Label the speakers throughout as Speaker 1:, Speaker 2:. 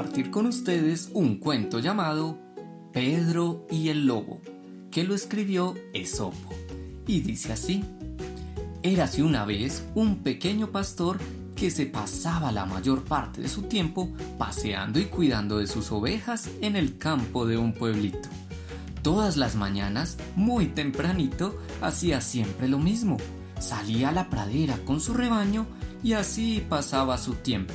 Speaker 1: compartir con ustedes un cuento llamado Pedro y el Lobo, que lo escribió Esopo. Y dice así, Érase una vez un pequeño pastor que se pasaba la mayor parte de su tiempo paseando y cuidando de sus ovejas en el campo de un pueblito. Todas las mañanas, muy tempranito, hacía siempre lo mismo. Salía a la pradera con su rebaño y así pasaba su tiempo.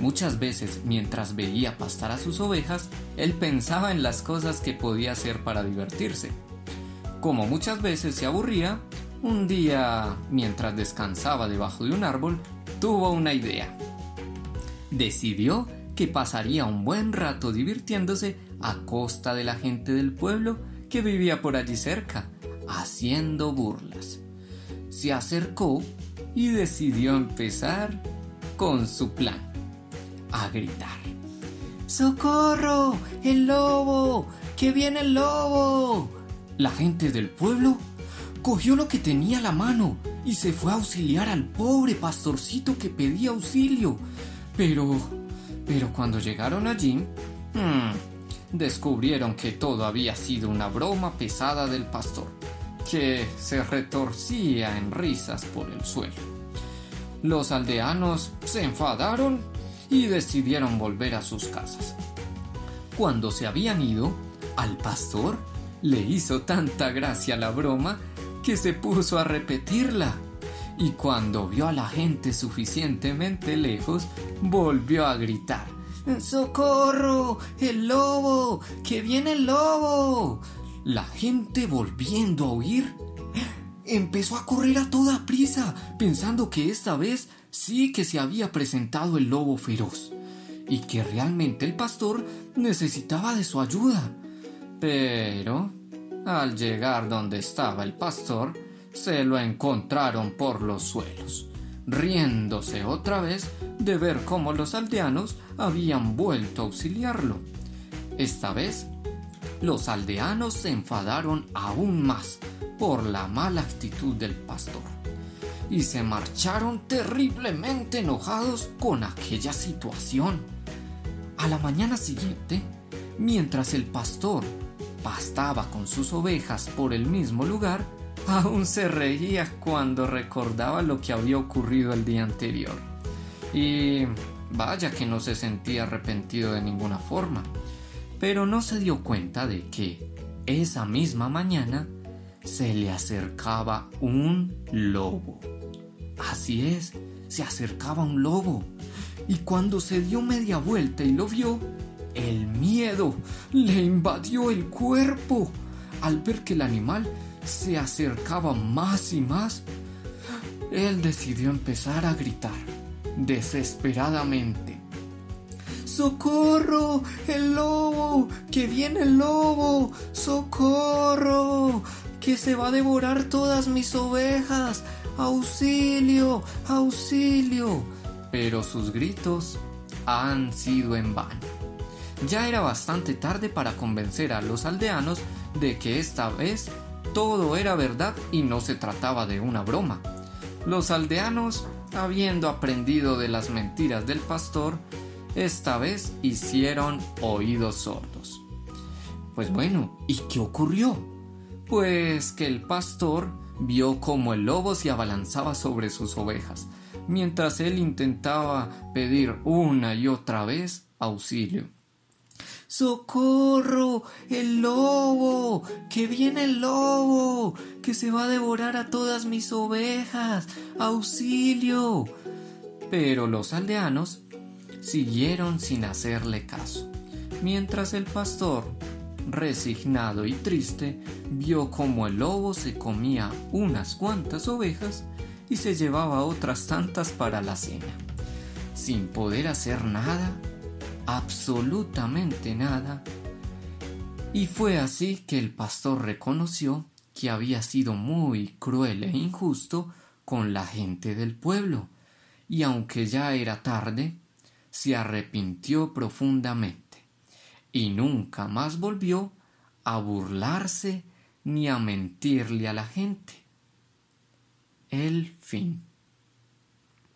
Speaker 1: Muchas veces, mientras veía pastar a sus ovejas, él pensaba en las cosas que podía hacer para divertirse. Como muchas veces se aburría, un día, mientras descansaba debajo de un árbol, tuvo una idea. Decidió que pasaría un buen rato divirtiéndose a costa de la gente del pueblo que vivía por allí cerca, haciendo burlas. Se acercó y decidió empezar con su plan, a gritar. ¡Socorro! ¡El lobo! ¡Que viene el lobo! La gente del pueblo cogió lo que tenía a la mano y se fue a auxiliar al pobre pastorcito que pedía auxilio. Pero, pero cuando llegaron allí, hmm, descubrieron que todo había sido una broma pesada del pastor que se retorcía en risas por el suelo. Los aldeanos se enfadaron y decidieron volver a sus casas. Cuando se habían ido, al pastor le hizo tanta gracia la broma que se puso a repetirla. Y cuando vio a la gente suficientemente lejos, volvió a gritar. ¡Socorro! ¡El lobo! ¡Que viene el lobo! La gente volviendo a oír empezó a correr a toda prisa, pensando que esta vez sí que se había presentado el lobo feroz y que realmente el pastor necesitaba de su ayuda. Pero, al llegar donde estaba el pastor, se lo encontraron por los suelos, riéndose otra vez de ver cómo los aldeanos habían vuelto a auxiliarlo. Esta vez los aldeanos se enfadaron aún más por la mala actitud del pastor y se marcharon terriblemente enojados con aquella situación. A la mañana siguiente, mientras el pastor pastaba con sus ovejas por el mismo lugar, aún se reía cuando recordaba lo que había ocurrido el día anterior. Y vaya que no se sentía arrepentido de ninguna forma pero no se dio cuenta de que esa misma mañana se le acercaba un lobo. Así es, se acercaba un lobo. Y cuando se dio media vuelta y lo vio, el miedo le invadió el cuerpo. Al ver que el animal se acercaba más y más, él decidió empezar a gritar desesperadamente ¡Socorro! ¡El lobo! ¡Que viene el lobo! ¡Socorro! ¡Que se va a devorar todas mis ovejas! ¡Auxilio! ¡Auxilio! Pero sus gritos han sido en vano. Ya era bastante tarde para convencer a los aldeanos de que esta vez todo era verdad y no se trataba de una broma. Los aldeanos, habiendo aprendido de las mentiras del pastor, esta vez hicieron oídos sordos. Pues bueno, ¿y qué ocurrió? Pues que el pastor vio cómo el lobo se abalanzaba sobre sus ovejas, mientras él intentaba pedir una y otra vez auxilio. ¡Socorro! ¡El lobo! ¡Que viene el lobo! ¡Que se va a devorar a todas mis ovejas! ¡Auxilio! Pero los aldeanos siguieron sin hacerle caso, mientras el pastor, resignado y triste, vio como el lobo se comía unas cuantas ovejas y se llevaba otras tantas para la cena, sin poder hacer nada, absolutamente nada. Y fue así que el pastor reconoció que había sido muy cruel e injusto con la gente del pueblo, y aunque ya era tarde, se arrepintió profundamente y nunca más volvió a burlarse ni a mentirle a la gente. El fin.